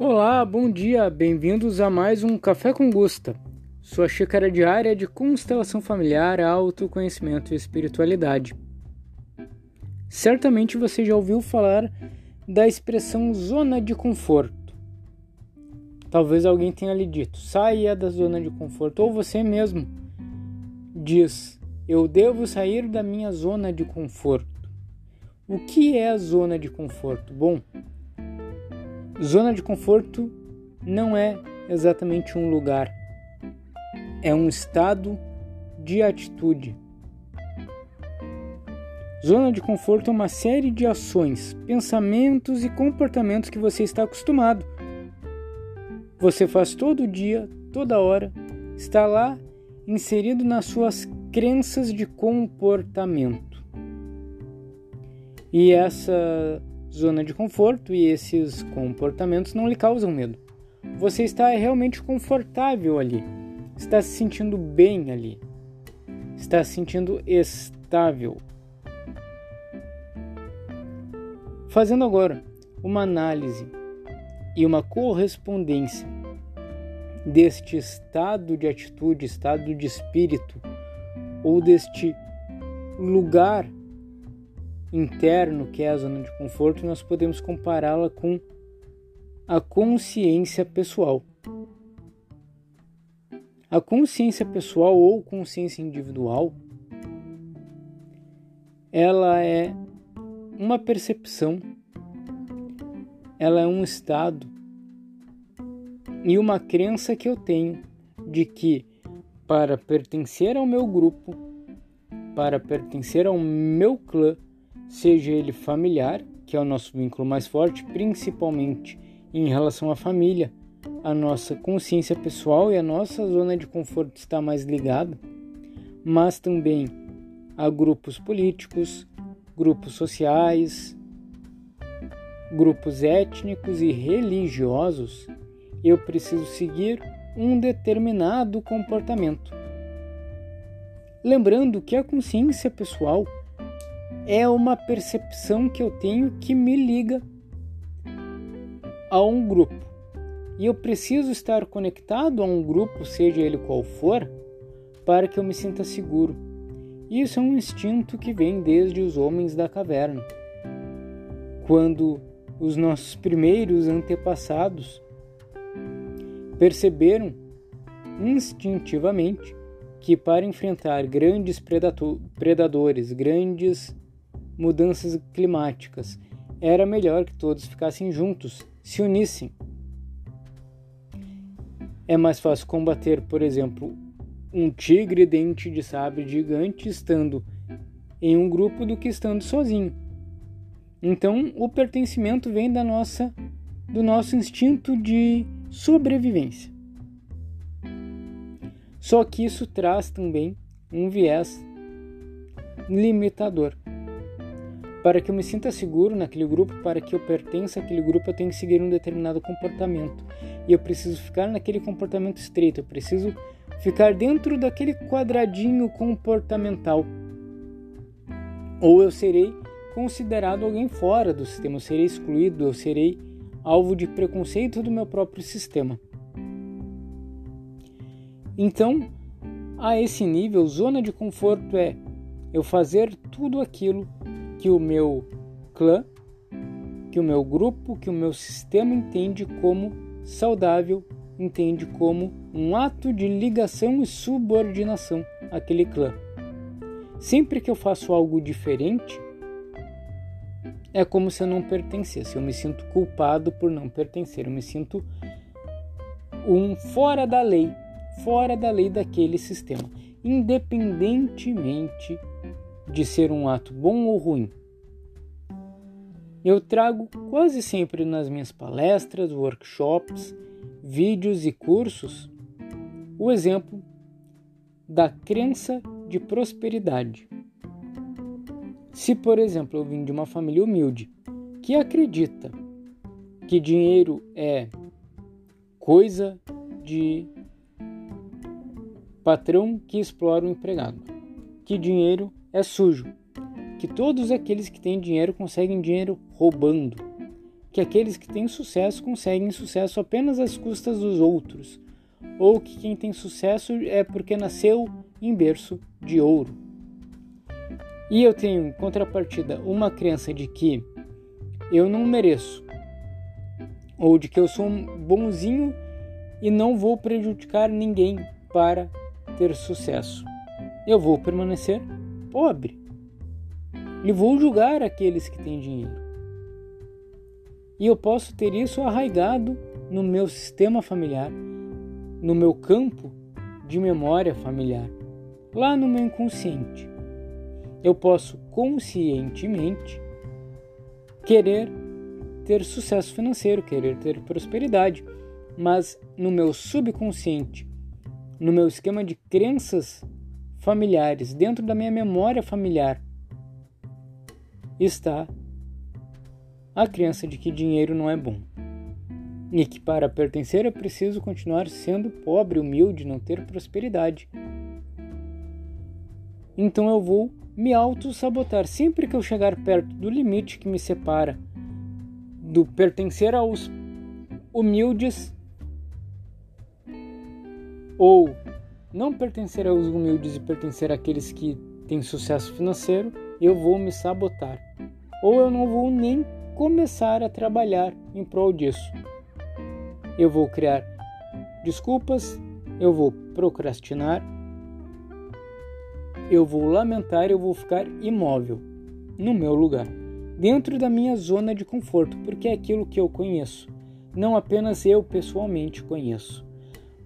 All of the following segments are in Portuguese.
Olá, bom dia, bem-vindos a mais um Café com Gusta, sua xícara diária de constelação familiar, autoconhecimento e espiritualidade. Certamente você já ouviu falar da expressão zona de conforto. Talvez alguém tenha lhe dito, saia da zona de conforto, ou você mesmo diz, eu devo sair da minha zona de conforto. O que é a zona de conforto? Bom, zona de conforto não é exatamente um lugar, é um estado de atitude. Zona de conforto é uma série de ações, pensamentos e comportamentos que você está acostumado. Você faz todo dia, toda hora, está lá inserido nas suas crenças de comportamento. E essa zona de conforto e esses comportamentos não lhe causam medo. Você está realmente confortável ali, está se sentindo bem ali, está se sentindo estável. Fazendo agora uma análise e uma correspondência deste estado de atitude, estado de espírito, ou deste lugar interno, que é a zona de conforto, nós podemos compará-la com a consciência pessoal. A consciência pessoal ou consciência individual, ela é uma percepção, ela é um estado e uma crença que eu tenho de que para pertencer ao meu grupo, para pertencer ao meu clã, seja ele familiar, que é o nosso vínculo mais forte, principalmente em relação à família, a nossa consciência pessoal e a nossa zona de conforto está mais ligada, mas também a grupos políticos, grupos sociais, grupos étnicos e religiosos, eu preciso seguir um determinado comportamento. Lembrando que a consciência pessoal é uma percepção que eu tenho que me liga a um grupo. E eu preciso estar conectado a um grupo, seja ele qual for, para que eu me sinta seguro. Isso é um instinto que vem desde os homens da caverna. Quando os nossos primeiros antepassados perceberam instintivamente que para enfrentar grandes predadores, grandes mudanças climáticas. Era melhor que todos ficassem juntos, se unissem. É mais fácil combater, por exemplo, um tigre dente de sabre gigante estando em um grupo do que estando sozinho. Então, o pertencimento vem da nossa do nosso instinto de sobrevivência. Só que isso traz também um viés limitador. Para que eu me sinta seguro naquele grupo, para que eu pertença àquele grupo, eu tenho que seguir um determinado comportamento. E eu preciso ficar naquele comportamento estreito, eu preciso ficar dentro daquele quadradinho comportamental. Ou eu serei considerado alguém fora do sistema, eu serei excluído, eu serei alvo de preconceito do meu próprio sistema. Então, a esse nível, zona de conforto é eu fazer tudo aquilo que o meu clã, que o meu grupo, que o meu sistema entende como saudável, entende como um ato de ligação e subordinação àquele clã. Sempre que eu faço algo diferente, é como se eu não pertencesse. Eu me sinto culpado por não pertencer. Eu me sinto um fora da lei, fora da lei daquele sistema, independentemente de ser um ato bom ou ruim. Eu trago quase sempre nas minhas palestras, workshops, vídeos e cursos o exemplo da crença de prosperidade. Se, por exemplo, eu vim de uma família humilde que acredita que dinheiro é coisa de patrão que explora o empregado, que dinheiro é sujo, que todos aqueles que têm dinheiro conseguem dinheiro roubando, que aqueles que têm sucesso conseguem sucesso apenas às custas dos outros, ou que quem tem sucesso é porque nasceu em berço de ouro. E eu tenho em contrapartida uma crença de que eu não mereço, ou de que eu sou um bonzinho e não vou prejudicar ninguém para ter sucesso. Eu vou permanecer pobre e vou julgar aqueles que têm dinheiro. E eu posso ter isso arraigado no meu sistema familiar, no meu campo de memória familiar, lá no meu inconsciente. Eu posso conscientemente querer ter sucesso financeiro, querer ter prosperidade, mas no meu subconsciente, no meu esquema de crenças familiares, dentro da minha memória familiar, está a crença de que dinheiro não é bom e que para pertencer é preciso continuar sendo pobre, humilde, não ter prosperidade. Então eu vou me auto-sabotar sempre que eu chegar perto do limite que me separa do pertencer aos humildes ou não pertencer aos humildes e pertencer àqueles que têm sucesso financeiro, eu vou me sabotar. Ou eu não vou nem começar a trabalhar em prol disso. Eu vou criar desculpas, eu vou procrastinar, eu vou lamentar, eu vou ficar imóvel no meu lugar, dentro da minha zona de conforto, porque é aquilo que eu conheço. Não apenas eu pessoalmente conheço,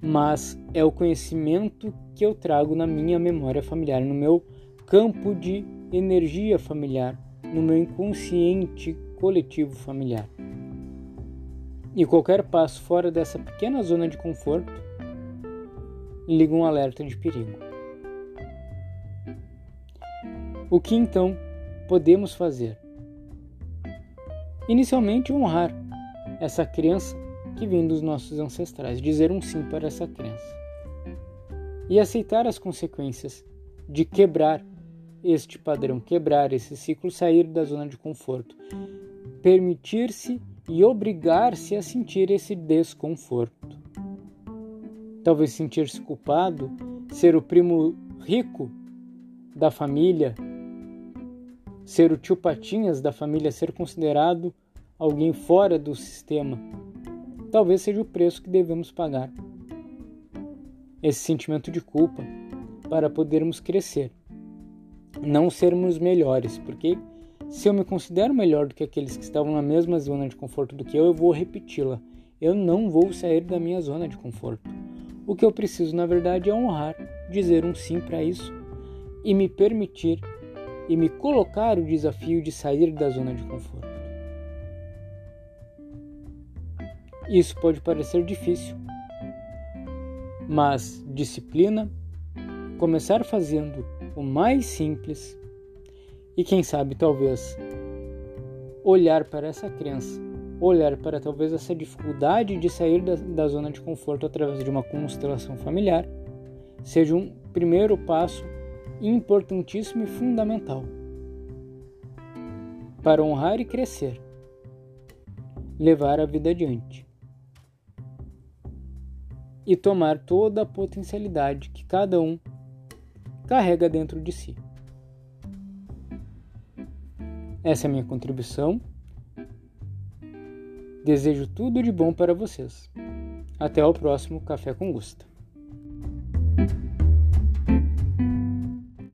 mas é o conhecimento que eu trago na minha memória familiar, no meu campo de energia familiar, no meu inconsciente coletivo familiar. E qualquer passo fora dessa pequena zona de conforto liga um alerta de perigo. O que então podemos fazer? Inicialmente, honrar essa crença que vem dos nossos ancestrais, dizer um sim para essa crença e aceitar as consequências de quebrar este padrão, quebrar esse ciclo, sair da zona de conforto permitir-se e obrigar-se a sentir esse desconforto. Talvez sentir-se culpado, ser o primo rico da família, ser o tio Patinhas da família, ser considerado alguém fora do sistema. Talvez seja o preço que devemos pagar. Esse sentimento de culpa para podermos crescer, não sermos melhores, porque se eu me considero melhor do que aqueles que estavam na mesma zona de conforto do que eu, eu vou repeti-la. Eu não vou sair da minha zona de conforto. O que eu preciso, na verdade, é honrar, dizer um sim para isso e me permitir e me colocar o desafio de sair da zona de conforto. Isso pode parecer difícil, mas disciplina, começar fazendo o mais simples e quem sabe, talvez, olhar para essa crença, olhar para talvez essa dificuldade de sair da, da zona de conforto através de uma constelação familiar, seja um primeiro passo importantíssimo e fundamental para honrar e crescer, levar a vida adiante e tomar toda a potencialidade que cada um carrega dentro de si. Essa é a minha contribuição. Desejo tudo de bom para vocês. Até o próximo Café com Gusto.